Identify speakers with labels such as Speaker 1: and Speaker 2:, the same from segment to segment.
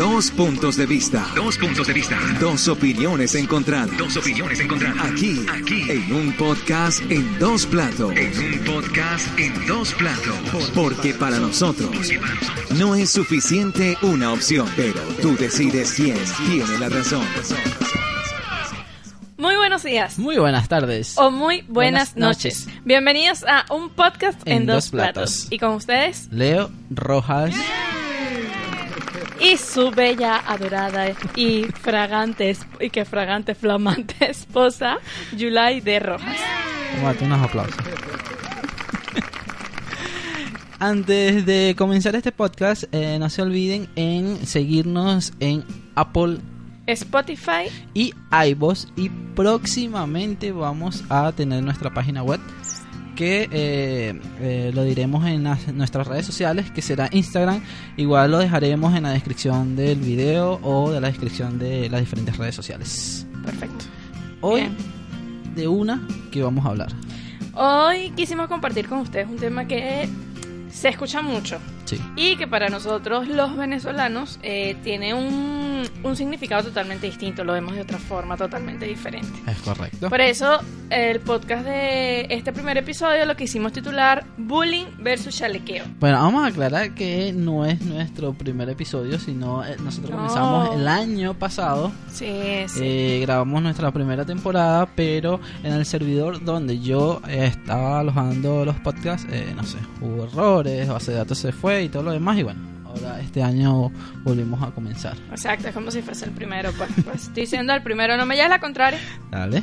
Speaker 1: Dos puntos de vista.
Speaker 2: Dos puntos de vista.
Speaker 1: Dos opiniones encontradas.
Speaker 2: Dos opiniones encontradas.
Speaker 1: Aquí,
Speaker 2: Aquí.
Speaker 1: en un podcast en dos platos.
Speaker 2: En un podcast en dos platos.
Speaker 1: Porque para nosotros no es suficiente una opción, pero tú decides quién tiene la razón.
Speaker 3: Muy buenos días.
Speaker 4: Muy buenas tardes.
Speaker 3: O muy buenas,
Speaker 4: Buenas
Speaker 3: noches.
Speaker 4: noches.
Speaker 3: Bienvenidos a un podcast en,
Speaker 4: En
Speaker 3: dos, platos. Y con ustedes
Speaker 4: Leo Rojas.
Speaker 3: Y su bella, adorada y fragante y que fragante, flamante esposa, Yulai de Rojas.
Speaker 4: Tómate unos aplausos. Antes de comenzar este podcast, eh, no se olviden en seguirnos en Apple
Speaker 3: Spotify,
Speaker 4: y iVoox y próximamente vamos a tener nuestra página web que eh, eh, lo diremos en las- nuestras redes sociales que será Instagram igual lo dejaremos en la descripción del video o de la descripción de las diferentes redes sociales
Speaker 3: perfecto.
Speaker 4: hoy
Speaker 3: Bien.
Speaker 4: de una que vamos a hablar
Speaker 3: Hoy quisimos compartir con ustedes un tema que se escucha mucho
Speaker 4: sí
Speaker 3: y que para nosotros los venezolanos eh, tiene un, un significado totalmente distinto, lo vemos de otra forma totalmente diferente.
Speaker 4: es correcto
Speaker 3: Por eso, el podcast de este primer episodio lo quisimos titular Bullying versus chalequeo.
Speaker 4: Bueno, vamos a aclarar que no es nuestro primer episodio, sino eh, nosotros
Speaker 3: No.
Speaker 4: comenzamos el año pasado
Speaker 3: Sí, sí.
Speaker 4: Eh, grabamos nuestra primera temporada, pero en el servidor donde yo estaba alojando los podcasts, eh, no sé, hubo errores, base de datos se fue y todo lo demás. Y bueno, ahora este año volvimos a comenzar.
Speaker 3: Exacto, es como si fuese el primero. Pues, pues estoy diciendo el primero, no me lleves la contraria.
Speaker 4: Dale.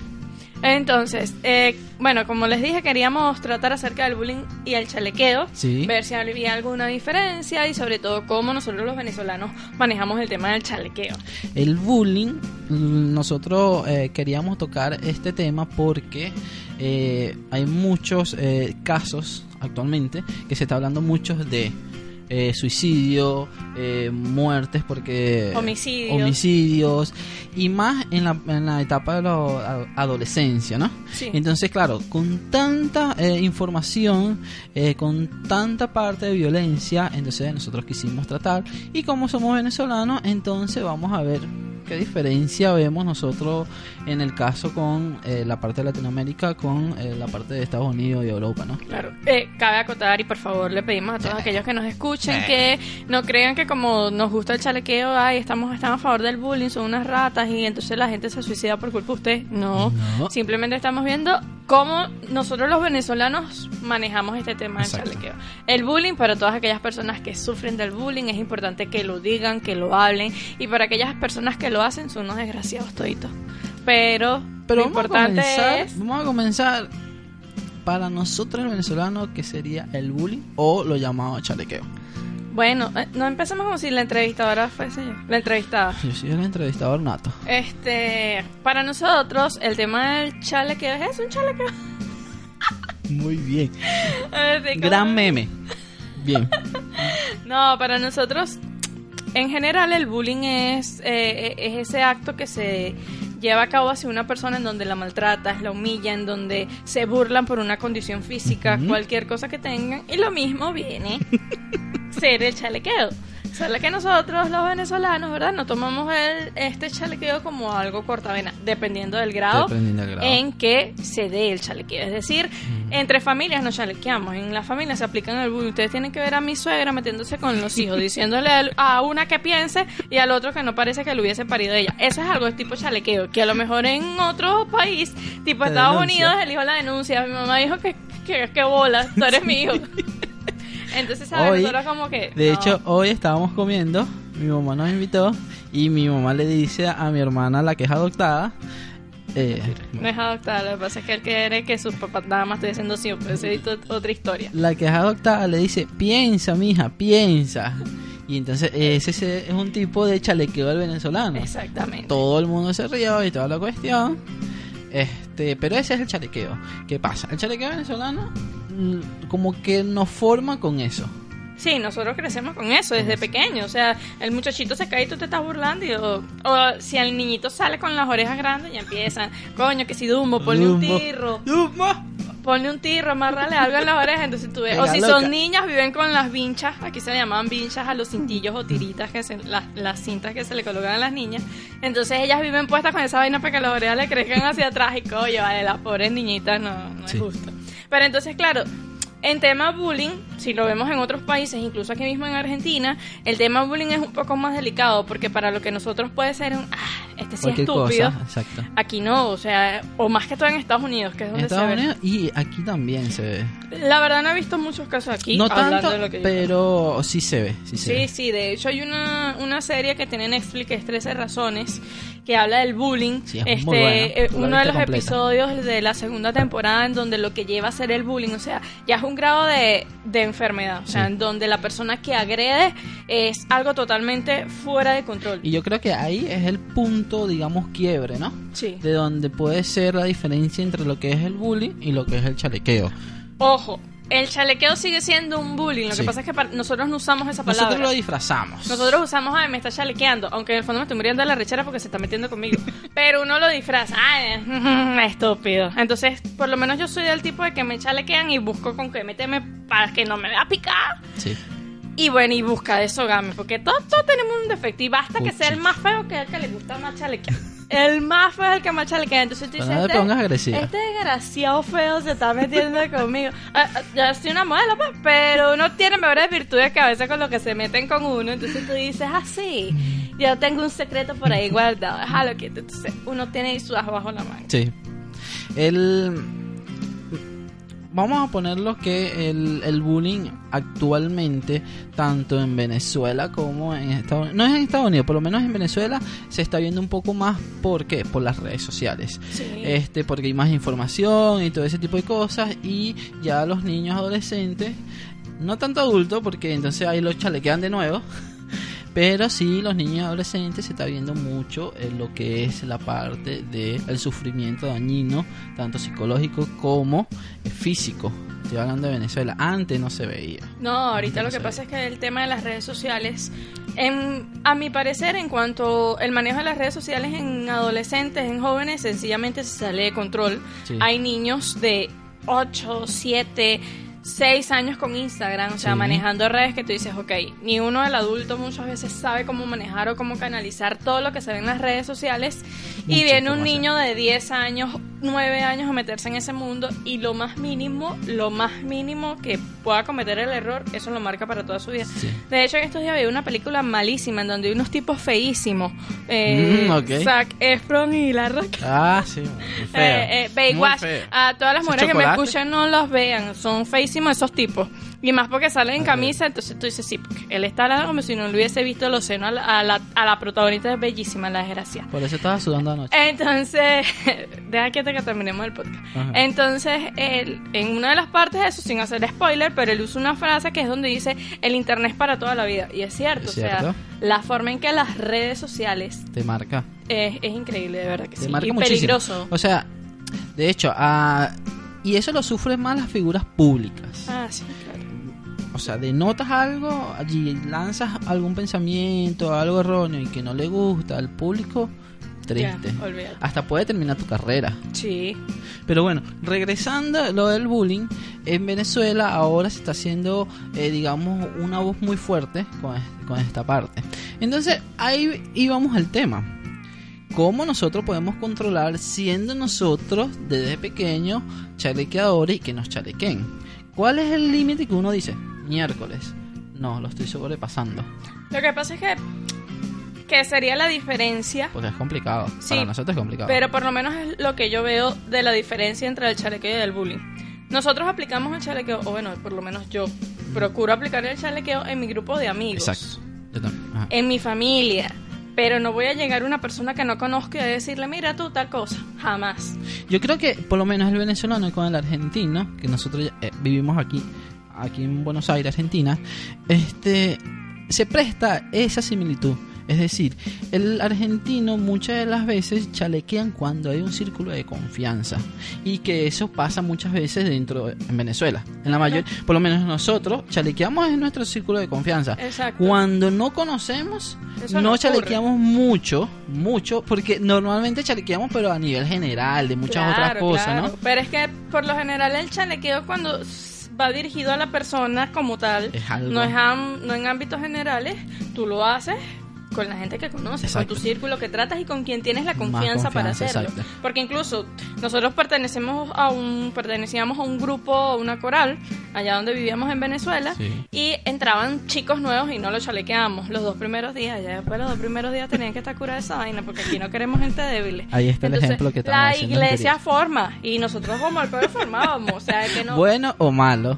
Speaker 3: Entonces, eh, bueno, como les dije, queríamos tratar acerca del bullying y el chalequeo.
Speaker 4: Sí.
Speaker 3: Ver si había alguna diferencia y sobre todo cómo nosotros los venezolanos manejamos el tema del chalequeo.
Speaker 4: El bullying, nosotros eh, queríamos tocar este tema porque eh, hay muchos eh, casos actualmente que se está hablando muchos de eh, suicidio, eh, muertes porque
Speaker 3: Homicidios.
Speaker 4: homicidios y más en la, en la etapa de la adolescencia, ¿no?
Speaker 3: Sí.
Speaker 4: Entonces, claro, con tanta eh, información, eh, con tanta parte de violencia, entonces nosotros quisimos tratar. Y como somos venezolanos, entonces vamos a ver qué diferencia vemos nosotros en el caso con eh, la parte de Latinoamérica, con eh, la parte de Estados Unidos y Europa, ¿no?
Speaker 3: Claro. Eh, cabe acotar y por favor le pedimos a todos aquellos que nos escuchen que no crean que como nos gusta el chalequeo, ay, estamos, estamos a favor del bullying, son unas ratas y entonces la gente se suicida por culpa de usted. No.
Speaker 4: No.
Speaker 3: Simplemente estamos viendo cómo nosotros los venezolanos manejamos este tema del
Speaker 4: Exacto.
Speaker 3: chalequeo. El bullying para todas aquellas personas que sufren del bullying es importante que lo digan, que lo hablen y para aquellas personas que lo hacen son unos desgraciados toditos. Pero,
Speaker 4: Pero
Speaker 3: lo
Speaker 4: vamos a
Speaker 3: importante
Speaker 4: comenzar,
Speaker 3: es
Speaker 4: vamos a comenzar para nosotros el venezolano que sería el bullying o lo llamado chalequeo.
Speaker 3: Bueno, eh, no empecemos como si la entrevistadora fuese yo. La entrevistada.
Speaker 4: Yo soy el entrevistador nato.
Speaker 3: Este, para nosotros, el tema del chalequeo es un chalequeo.
Speaker 4: Muy bien.
Speaker 3: Así como-
Speaker 4: Gran meme. Bien.
Speaker 3: No, para nosotros, en general, el bullying es, eh, es ese acto que se lleva a cabo hacia una persona en donde la maltratas, la humilla, en donde se burlan por una condición física, cualquier cosa que tengan. Y lo mismo viene ser el chalequeo. Solo que nosotros, los venezolanos, ¿verdad? No tomamos el, este chalequeo como algo cortavena, dependiendo del grado,
Speaker 4: Dependiendo del grado.
Speaker 3: en que se dé el chalequeo. Es decir, entre familias nos chalequeamos. En las familias se aplican el bullying. Ustedes tienen que ver a mi suegra metiéndose con los hijos, diciéndole a una que piense y al otro que no parece que lo hubiese parido ella. Eso es algo de tipo chalequeo, que a lo mejor en otro país, tipo Estados
Speaker 4: denuncia.
Speaker 3: Unidos, el hijo la denuncia. Mi mamá dijo que, que, que bola, tú eres mi hijo. Entonces, ¿sabes?
Speaker 4: Hoy,
Speaker 3: Nosotros como que...
Speaker 4: de
Speaker 3: no.
Speaker 4: hecho, hoy estábamos comiendo, mi mamá nos invitó y mi mamá le dice a mi hermana, la que es adoptada, eh,
Speaker 3: No es adoptada, lo que pasa es que él quiere que sus papás nada más estén diciendo pues esa es otra historia.
Speaker 4: la que es adoptada le dice, piensa, mija, piensa. Y entonces ese se- es un tipo de chalequeo del venezolano.
Speaker 3: Exactamente.
Speaker 4: Todo el mundo se rió y toda la cuestión. Este, pero ese es el chalequeo. ¿Qué pasa? El chalequeo venezolano como que nos forma con eso.
Speaker 3: Sí, nosotros crecemos con eso desde pequeño. O sea, el muchachito se cae y tú te estás burlando. Y, o, o si el niñito sale con las orejas grandes, ya empiezan. Coño, que si Dumbo, ponle un tirro.
Speaker 4: ¡Dumbo!
Speaker 3: Ponle un tirro, amárrale algo en las orejas. Entonces tú ves. O si
Speaker 4: loca.
Speaker 3: son niñas, viven con las vinchas. Aquí se le llamaban vinchas a los cintillos o tiritas, que se, las, las cintas que se le colocan a las niñas. Entonces ellas viven puestas con esa vaina para que las orejas le crezcan hacia atrás. Y coño, vale, las pobres niñitas no, no
Speaker 4: Sí.
Speaker 3: es justo. Pero entonces, claro, en tema bullying, si lo vemos en otros países, incluso aquí mismo en Argentina, el tema bullying es un poco más delicado porque para lo que nosotros puede ser un, ah, este sí es estúpido,
Speaker 4: cosa, exacto.
Speaker 3: aquí no, o sea, o más que todo en Estados Unidos, que es donde
Speaker 4: Estados
Speaker 3: se ve.
Speaker 4: Unidos y aquí también se ve.
Speaker 3: La verdad no he visto muchos casos aquí.
Speaker 4: no tanto,
Speaker 3: de lo que
Speaker 4: pero sí se ve. Sí, se
Speaker 3: Sí,
Speaker 4: ve.
Speaker 3: sí, de hecho hay una, una serie que tiene Netflix que es 13 razones, que habla del bullying.
Speaker 4: Sí, es
Speaker 3: este, eh, uno de los
Speaker 4: completa.
Speaker 3: episodios de la segunda temporada en donde lo que lleva a ser el bullying, o sea, ya es un grado de, de enfermedad, o sea,
Speaker 4: Sí.
Speaker 3: en donde la persona que agrede es algo totalmente fuera de control.
Speaker 4: Y yo creo que ahí es el punto, digamos, quiebre, ¿no?
Speaker 3: Sí.
Speaker 4: De donde puede ser la diferencia entre lo que es el bullying y lo que es el chalequeo.
Speaker 3: Ojo, el chalequeo sigue siendo un bullying, lo
Speaker 4: Sí.
Speaker 3: que pasa es que nosotros no usamos esa palabra.
Speaker 4: Nosotros lo disfrazamos.
Speaker 3: Nosotros usamos, ay, me está chalequeando, aunque en el fondo me estoy muriendo de la rechera porque se está metiendo conmigo. Pero uno lo disfraza, ay, estúpido. Entonces, por lo menos yo soy del tipo de que me chalequean y busco con qué meterme para que no me vea picar.
Speaker 4: Sí.
Speaker 3: Y bueno, y busca deshogarme, porque todos, todos tenemos un defecto y basta que sea el más feo que el que le gusta más chalequear. El más feo es el que más chalequea. Entonces tú dices,
Speaker 4: no te
Speaker 3: este,
Speaker 4: pongas agresiva.
Speaker 3: este desgraciado feo se está metiendo conmigo. Ah, ah, Yo soy una modelo, pues, pero uno tiene mejores virtudes que a veces con lo que se meten con uno. Entonces tú dices, ah, sí, yo tengo un secreto por ahí guardado. Déjalo quieto. Entonces uno tiene ahí su as bajo la manga.
Speaker 4: Sí. El... Vamos a ponerlo que el, el bullying actualmente, tanto en Venezuela como en Estados Unidos, no es en Estados Unidos, por lo menos en Venezuela se está viendo un poco más, ¿por qué? Por las redes sociales.
Speaker 3: Sí.
Speaker 4: Este, porque hay más información y todo ese tipo de cosas y ya los niños adolescentes, no tanto adultos, porque entonces ahí los chalequean de nuevo, pero sí los niños y adolescentes se está viendo mucho en lo que es la parte del sufrimiento dañino, tanto psicológico como eh, físico. Estoy hablando de Venezuela, antes no se veía.
Speaker 3: No, ahorita lo que pasa es que el tema de las redes sociales, en, a mi parecer, en cuanto el manejo de las redes sociales en adolescentes, en jóvenes, sencillamente se sale de control.
Speaker 4: Sí.
Speaker 3: Hay niños de 8, 7, 6 años con Instagram, o sea,
Speaker 4: Sí.
Speaker 3: manejando redes que tú dices, ok, ni uno del adulto muchas veces sabe cómo manejar o cómo canalizar todo lo que se ve en las redes sociales. y viene un niño de 10 años, 9 años a meterse en ese mundo y lo más mínimo, lo más mínimo que pueda cometer el error, eso lo marca para toda su vida.
Speaker 4: Sí.
Speaker 3: De hecho, en estos días vi una película malísima en donde hay unos tipos feísimos. Eh,
Speaker 4: Mm, ok.
Speaker 3: Zac Efron y La.
Speaker 4: Ah, sí.
Speaker 3: Eh, eh, Baywatch. A todas las mujeres que me escuchan no los vean. Son feísimos esos tipos. Y más porque salen en camisa, entonces tú dices, sí, porque él está hablando como si no le hubiese visto los senos a la, a la, a la protagonista, es bellísima, la desgracia.
Speaker 4: Por eso estaba sudando anoche.
Speaker 3: Entonces, deja que, que terminemos el podcast.
Speaker 4: Ajá.
Speaker 3: Entonces, él, en una de las partes de eso, sin hacer spoiler, pero él usa una frase que es donde dice, el internet es para toda la vida. Y es cierto,
Speaker 4: Es
Speaker 3: o sea, la forma en que las redes sociales
Speaker 4: Te marca.
Speaker 3: es, es increíble, de verdad que
Speaker 4: Te
Speaker 3: sí.
Speaker 4: marca
Speaker 3: Y
Speaker 4: muchísimo.
Speaker 3: peligroso.
Speaker 4: O sea, de hecho, ah, y eso lo sufren más las figuras públicas.
Speaker 3: Ah, sí.
Speaker 4: O sea, denotas algo, allí lanzas algún pensamiento, algo erróneo y que no le gusta al público, triste. Hasta puede terminar tu carrera.
Speaker 3: Sí.
Speaker 4: Pero bueno, regresando a lo del bullying, en Venezuela ahora se está haciendo, eh, digamos, una voz muy fuerte con, con esta parte. Entonces, ahí íbamos al tema. ¿Cómo nosotros podemos controlar siendo nosotros desde pequeños chalequeadores y que nos chalequen? ¿Cuál es el límite que uno dice? Miércoles. No, lo estoy sobrepasando.
Speaker 3: Lo que pasa es que, que sería la diferencia,
Speaker 4: Porque es complicado.
Speaker 3: Sí,
Speaker 4: Para nosotros es complicado.
Speaker 3: pero por lo menos es lo que yo veo de la diferencia entre el chalequeo y el bullying. Nosotros aplicamos el chalequeo, o bueno, por lo menos yo procuro aplicar el chalequeo en mi grupo de amigos.
Speaker 4: Exacto. Yo también. Ajá.
Speaker 3: en mi familia. Pero no voy a llegar a una persona que no conozco y a decirle, mira tú tal cosa. Jamás.
Speaker 4: Yo creo que por lo menos el venezolano con el argentino, que nosotros eh, vivimos aquí, aquí en Buenos Aires, Argentina, este se presta esa similitud. Es decir, el argentino muchas de las veces chalequean cuando hay un círculo de confianza y que eso pasa muchas veces dentro en Venezuela. En la mayor, por lo menos nosotros chalequeamos en nuestro círculo de confianza.
Speaker 3: Exacto.
Speaker 4: Cuando no conocemos,
Speaker 3: Eso
Speaker 4: no chalequeamos mucho, mucho, porque normalmente chalequeamos pero a nivel general de muchas otras cosas,
Speaker 3: claro.
Speaker 4: ¿no?
Speaker 3: Pero es que por lo general el chalequeo cuando va dirigido a la persona como tal,
Speaker 4: Es
Speaker 3: no es am- no en ámbitos generales, tú lo haces con la gente que conoces,
Speaker 4: Exacto.
Speaker 3: con tu círculo que tratas y con quien tienes la confianza, para hacerlo.
Speaker 4: exacto.
Speaker 3: Porque incluso nosotros pertenecemos a un pertenecíamos a un grupo, una coral, allá donde vivíamos en Venezuela,
Speaker 4: Sí.
Speaker 3: y entraban chicos nuevos y no los chalequeamos los dos primeros días, ya después los dos primeros días tenían que estar curados esa vaina porque aquí no queremos gente débil.
Speaker 4: Ahí está el ejemplo que
Speaker 3: La iglesia
Speaker 4: anterior.
Speaker 3: forma y nosotros como el pueblo formábamos, o sea que no.
Speaker 4: Bueno o malo.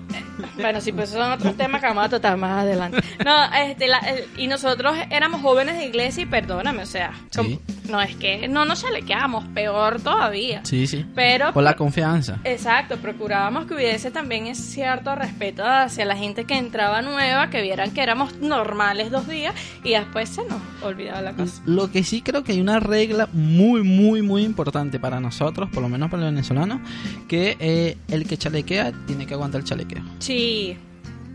Speaker 3: Bueno, sí, pues son otros temas que vamos a tratar más adelante. No, este, la- el- y nosotros éramos jóvenes de iglesia y perdóname, o sea,
Speaker 4: Sí.
Speaker 3: no es que no nos chalequeamos, peor todavía.
Speaker 4: Sí, sí.
Speaker 3: Pero
Speaker 4: Por la confianza.
Speaker 3: Exacto, procurábamos que hubiese también cierto respeto hacia la gente que entraba nueva, que vieran que éramos normales dos días y después se nos olvidaba la cosa.
Speaker 4: Lo que sí creo que hay una regla muy, muy, muy importante para nosotros, por lo menos para los venezolanos, que eh, el que chalequea tiene que aguantar el chalequeo.
Speaker 3: Sí,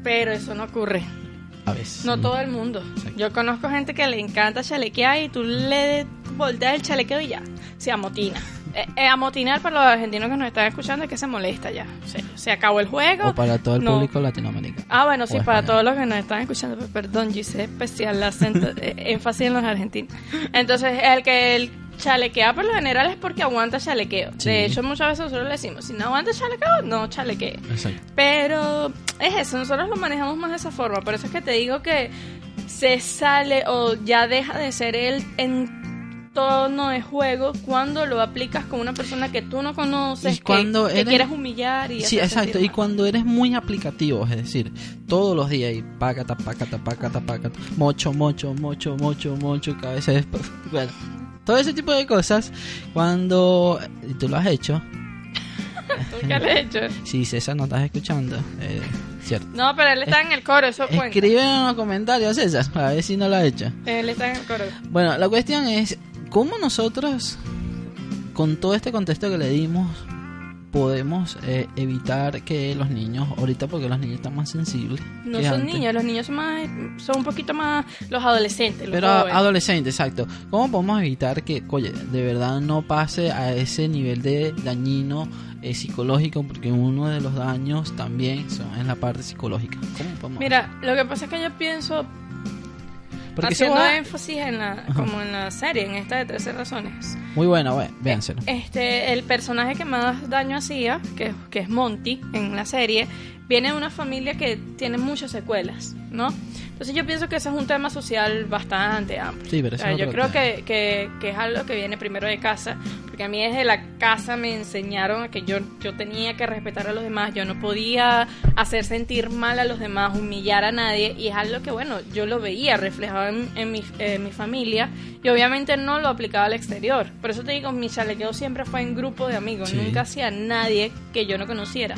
Speaker 3: pero eso no ocurre.
Speaker 4: A veces.
Speaker 3: No todo el mundo.
Speaker 4: Exacto.
Speaker 3: Yo conozco gente que le encanta chalequear y tú le volteas el chalequeo y ya, se amotina. Eh, eh, amotinar para los argentinos que nos están escuchando es que se molesta ya. Se acabó el juego.
Speaker 4: O para todo el
Speaker 3: no-
Speaker 4: público latinoamericano.
Speaker 3: Ah, bueno, sí, para
Speaker 4: español.
Speaker 3: todos los que nos están escuchando. pero Perdón, hice especial acento, eh, énfasis en los argentinos. Entonces, el que el chalequea por lo general es porque aguanta chalequeo.
Speaker 4: Sí.
Speaker 3: De hecho, muchas veces nosotros le decimos, si no aguanta chalequeo, no chalequee.
Speaker 4: Exacto.
Speaker 3: Pero es eso, nosotros lo manejamos más de esa forma. Por eso es que te digo que se sale o ya deja de ser el entorno de juego cuando lo aplicas con una persona que tú no conoces,
Speaker 4: Y cuando
Speaker 3: que, que
Speaker 4: eres-
Speaker 3: quieres humillar y
Speaker 4: Sí, exacto. Y cuando eres muy aplicativo, es decir, todos los días y pácata, pácata, pácata, pácata, mocho, mocho, mocho, mocho, mocho, cabeza de... Bueno, todo ese tipo de cosas, cuando... y tú lo has hecho.
Speaker 3: Nunca lo he hecho.
Speaker 4: Si César no estás escuchando, eh, cierto.
Speaker 3: No, pero él está en el coro, eso cuenta.
Speaker 4: Escribe en los comentarios, César, a ver si no lo ha hecho.
Speaker 3: Él está en el coro.
Speaker 4: Bueno, la cuestión es, ¿cómo nosotros, con todo este contexto que le dimos, podemos eh, evitar que los niños, ahorita porque los niños están más sensibles,
Speaker 3: No son
Speaker 4: antes,
Speaker 3: niños, los niños son más, son un poquito más los adolescentes, los
Speaker 4: pero
Speaker 3: jóvenes.
Speaker 4: adolescentes, exacto. ¿Cómo podemos evitar que, oye, de verdad no pase a ese nivel de dañino eh, psicológico? Porque uno de los daños también son en la parte psicológica.
Speaker 3: Mira, lo que pasa es que yo pienso,
Speaker 4: porque
Speaker 3: haciendo
Speaker 4: va-
Speaker 3: énfasis en la, como en la serie, en esta de 13 razones.
Speaker 4: Muy bueno, bueno, véanselo.
Speaker 3: Este, el personaje que más daño hacía, que, que es Monty en la serie, viene de una familia que tiene muchas secuelas, ¿no? Entonces yo pienso que ese es un tema social bastante amplio.
Speaker 4: Sí, pero
Speaker 3: O sea, yo creo que, que, que es algo que viene primero de casa, porque a mí desde la casa me enseñaron a que yo, yo tenía que respetar a los demás, yo no podía hacer sentir mal a los demás, humillar a nadie, y es algo que, bueno, yo lo veía reflejado en, en mi, en mi familia, y obviamente no lo aplicaba al exterior. Por eso te digo, mi chalequeo siempre fue en grupo de amigos,
Speaker 4: Sí.
Speaker 3: nunca hacía nadie que yo no conociera.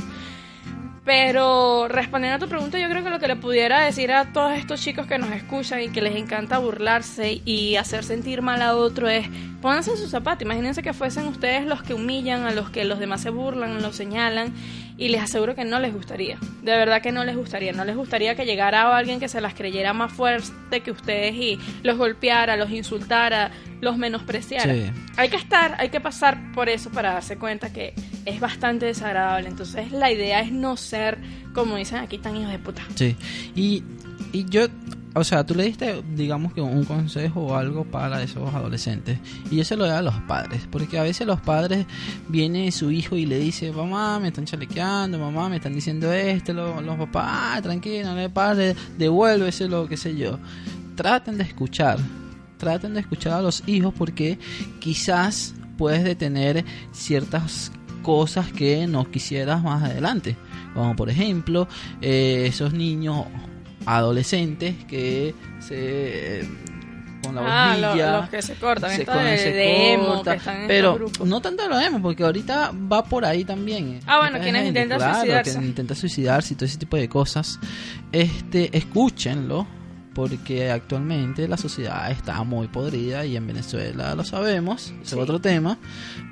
Speaker 3: Pero respondiendo a tu pregunta, yo creo que lo que le pudiera decir a todos estos chicos que nos escuchan y que les encanta burlarse y hacer sentir mal a otro es pónganse en sus zapatos. Imagínense que fuesen ustedes los que humillan, a los que los demás se burlan, los señalan y les aseguro que no les gustaría. De verdad que no les gustaría. No les gustaría que llegara alguien que se las creyera más fuerte que ustedes y los golpeara, los insultara, los menospreciara.
Speaker 4: Sí.
Speaker 3: Hay que estar, hay que pasar por eso para darse cuenta que es bastante desagradable. Entonces la idea es no ser, como dicen aquí, tan hijos de puta.
Speaker 4: Sí. Y, y yo, o sea, tú le diste, digamos que un consejo o algo para esos adolescentes. Y yo se lo doy a los padres. Porque a veces los padres viene su hijo y le dice, mamá, me están chalequeando, mamá, me están diciendo esto. Los, papás, ah, tranquilo, no le pares, devuélvese lo que sé yo. Traten de escuchar. Traten de escuchar a los hijos porque quizás puedes detener ciertas cosas que no quisieras más adelante. Como por ejemplo, eh, esos niños adolescentes que se eh, con la
Speaker 3: Ah, lo- los que se cortan,
Speaker 4: se con-
Speaker 3: de,
Speaker 4: se
Speaker 3: de emo,
Speaker 4: corta,
Speaker 3: que están en
Speaker 4: pero no tanto lo emo porque ahorita va por ahí también eh.
Speaker 3: Ah, bueno, quienes
Speaker 4: gente,
Speaker 3: intentan
Speaker 4: claro,
Speaker 3: suicidarse.
Speaker 4: que intenta suicidarse y todo ese tipo de cosas este escúchenlo porque actualmente la sociedad está muy podrida y en Venezuela lo sabemos,
Speaker 3: Sí.
Speaker 4: es otro tema,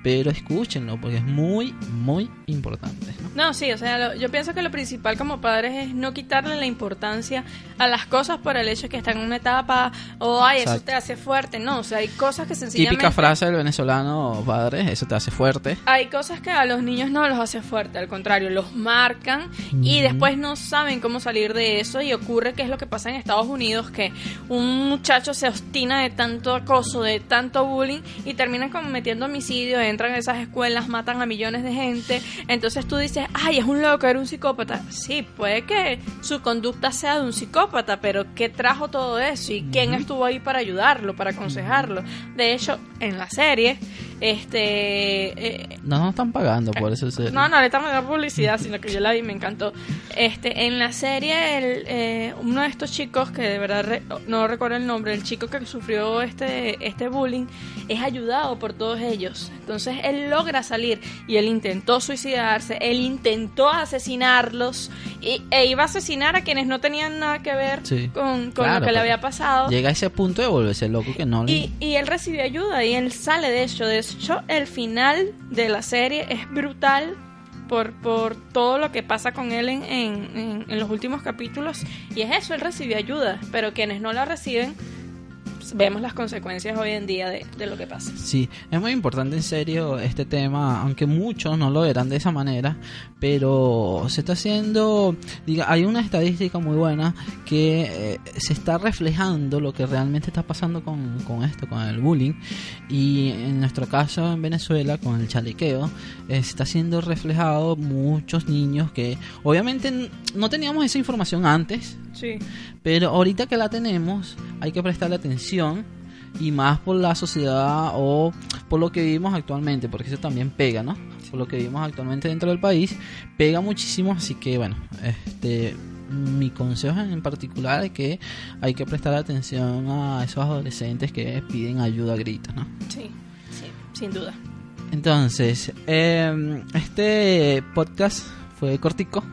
Speaker 4: pero escúchenlo porque es muy, muy importante. ¿no?
Speaker 3: No, sí, o sea, lo- yo pienso que lo principal como padres es no quitarle la importancia a las cosas por el hecho de que están en una etapa o, ay, eso te hace fuerte. No, o sea, hay cosas que sencillamente...
Speaker 4: Típica frase del venezolano, padre, eso te hace fuerte.
Speaker 3: Hay cosas que a los niños no los hace fuerte, al contrario, los marcan y después no saben cómo salir de eso y ocurre que es lo que pasa en Estados Unidos, que un muchacho se obstina de tanto acoso, de tanto bullying y terminan cometiendo homicidios, entran a esas escuelas, matan a millones de gente, entonces tú dices, ay, es un loco, era un psicópata. Sí, puede que su conducta sea de un psicópata, pero ¿qué trajo todo eso? ¿Y quién estuvo ahí para ayudarlo, para aconsejarlo? De hecho, en la serie, este... eh,
Speaker 4: No nos están pagando por eso. serie.
Speaker 3: no, no le estamos dando publicidad, sino que yo la vi y me encantó. Este, en la serie, el, eh, uno de estos chicos, que de verdad re- no recuerdo el nombre, el chico que sufrió este, este bullying, es ayudado por todos ellos. Entonces él logra salir y él intentó suicidarse, él intentó asesinarlos y, e iba a asesinar a quienes no tenían nada que ver
Speaker 4: Sí.
Speaker 3: con, con
Speaker 4: Claro,
Speaker 3: lo que le había pasado.
Speaker 4: Llega a ese punto de volverse loco que no le...
Speaker 3: Y, y él recibe ayuda y él sale de hecho. De el final de la serie es brutal por, por todo lo que pasa con él en, en, en- en los últimos capítulos. Y es eso, él recibe ayuda. Pero quienes no la reciben, vemos las consecuencias hoy en día de, de lo que pasa.
Speaker 4: Sí, es muy importante en serio este tema, aunque muchos no lo verán de esa manera, pero se está haciendo, diga, hay una estadística muy buena que eh, se está reflejando lo que realmente está pasando con, con esto, con el bullying, y en nuestro caso en Venezuela, con el chalequeo, eh, está siendo reflejado muchos niños que obviamente no teníamos esa información antes,
Speaker 3: Sí.
Speaker 4: pero ahorita que la tenemos, hay que prestarle atención y más por la sociedad o por lo que vivimos actualmente, porque eso también pega, ¿no? Por lo que vivimos actualmente dentro del país, pega muchísimo, así que bueno, este mi consejo en particular es que hay que prestar atención a esos adolescentes que piden ayuda a gritos, ¿no?
Speaker 3: Sí, sí, sin duda.
Speaker 4: Entonces, eh, este podcast fue cortico,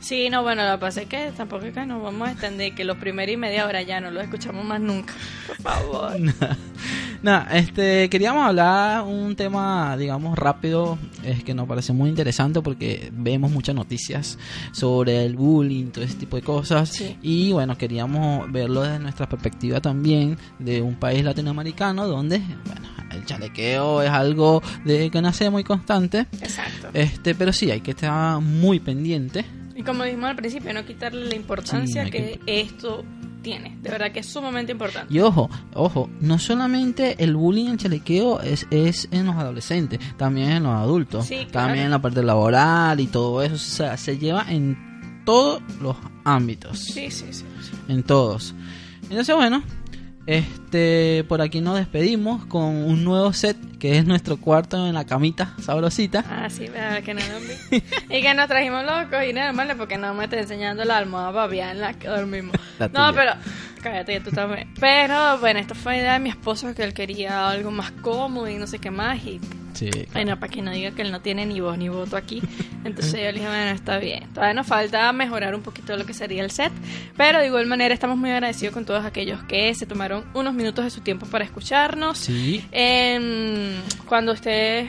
Speaker 3: Sí, no, bueno, lo que pasa es que tampoco es que nos vamos a extender, que los primeros y media hora ya no los escuchamos más nunca. Por favor.
Speaker 4: Nada, este, queríamos hablar un tema, digamos, rápido, es que nos parece muy interesante porque vemos muchas noticias sobre el bullying, todo ese tipo de cosas.
Speaker 3: Sí.
Speaker 4: Y bueno, queríamos verlo desde nuestra perspectiva también de un país latinoamericano donde, bueno, el chalequeo es algo de que nace muy constante.
Speaker 3: Exacto.
Speaker 4: Este, pero sí, hay que estar muy pendiente.
Speaker 3: Y como dijimos al principio, no quitarle la importancia
Speaker 4: Sí,
Speaker 3: que, esto tiene. De verdad que es sumamente importante.
Speaker 4: Y ojo, ojo, no solamente el bullying y el chalequeo es, es en los adolescentes, también en los adultos,
Speaker 3: Sí, claro.
Speaker 4: también en la parte laboral y todo eso, o sea, se lleva en todos los ámbitos,
Speaker 3: Sí, sí, sí. sí.
Speaker 4: en todos. Entonces, bueno, este, por aquí nos despedimos con un nuevo set que es nuestro cuarto en la camita sabrosita.
Speaker 3: Ah, sí, verdad que no. Y que nos trajimos los cojines normales porque no me está enseñando la almohada babia en la que dormimos.
Speaker 4: La
Speaker 3: no, pero. Cállate, tú también. Pero bueno, esto fue idea de mi esposo que él quería algo más cómodo y no sé qué más. Y
Speaker 4: Sí,
Speaker 3: Bueno, para que no diga que él no tiene ni voz ni voto aquí. Entonces yo le dije, bueno, está bien. Todavía nos falta mejorar un poquito lo que sería el set. Pero de igual manera estamos muy agradecidos con todos aquellos que se tomaron unos minutos de su tiempo para escucharnos.
Speaker 4: sí,
Speaker 3: Em, cuando usted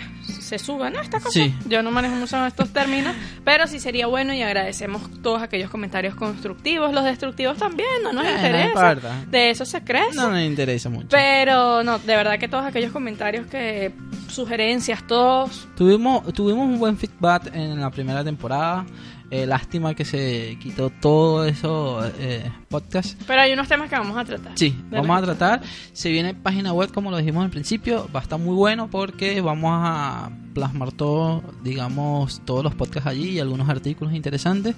Speaker 3: se suba, ¿no? Esta cosa.
Speaker 4: Sí.
Speaker 3: Yo no manejo mucho estos términos, pero sí sería bueno y agradecemos todos aquellos comentarios constructivos. Los destructivos también, no nos
Speaker 4: Eh, no
Speaker 3: interesa.
Speaker 4: importa.
Speaker 3: De eso se crece.
Speaker 4: no nos interesa mucho.
Speaker 3: Pero no, de verdad que todos aquellos comentarios que sugerencias, todos
Speaker 4: Tuvimos, tuvimos un buen feedback en la primera temporada. Eh, lástima que se quitó todo eso eh, podcast.
Speaker 3: Pero hay unos temas que vamos a tratar.
Speaker 4: Sí, vamos a tratar. Se viene página web, como lo dijimos al principio, va a estar muy bueno porque vamos a plasmar todo, digamos, todos los podcasts allí y algunos artículos interesantes.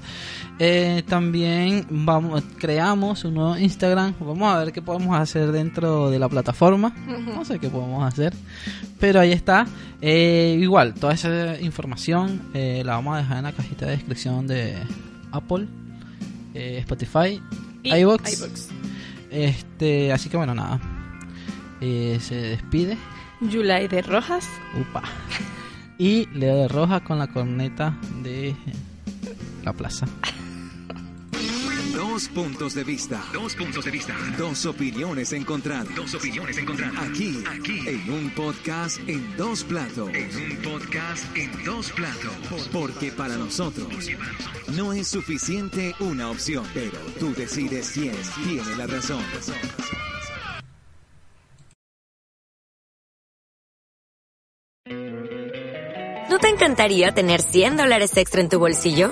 Speaker 4: Eh, también vamos, creamos un nuevo Instagram. Vamos a ver qué podemos hacer dentro de la plataforma. No sé qué podemos hacer, pero ahí está. Eh, igual, toda esa información la vamos a dejar en la cajita de descripción de Apple, eh, Spotify,
Speaker 3: Y
Speaker 4: iVoox. Este, así que bueno, nada. Eh, se despide.
Speaker 3: Yulai de Rojas.
Speaker 4: Upa. Y Leo de Roja con la corneta de la plaza.
Speaker 1: Dos puntos de vista.
Speaker 2: Dos puntos de vista.
Speaker 1: Dos opiniones encontradas.
Speaker 2: Dos opiniones encontradas.
Speaker 1: Aquí,
Speaker 2: Aquí.
Speaker 1: en un podcast en dos platos.
Speaker 2: En un podcast en dos platos.
Speaker 1: Porque para nosotros no es suficiente una opción, pero tú decides quién tiene la razón.
Speaker 5: ¿No te encantaría tener 100 dólares extra en tu bolsillo?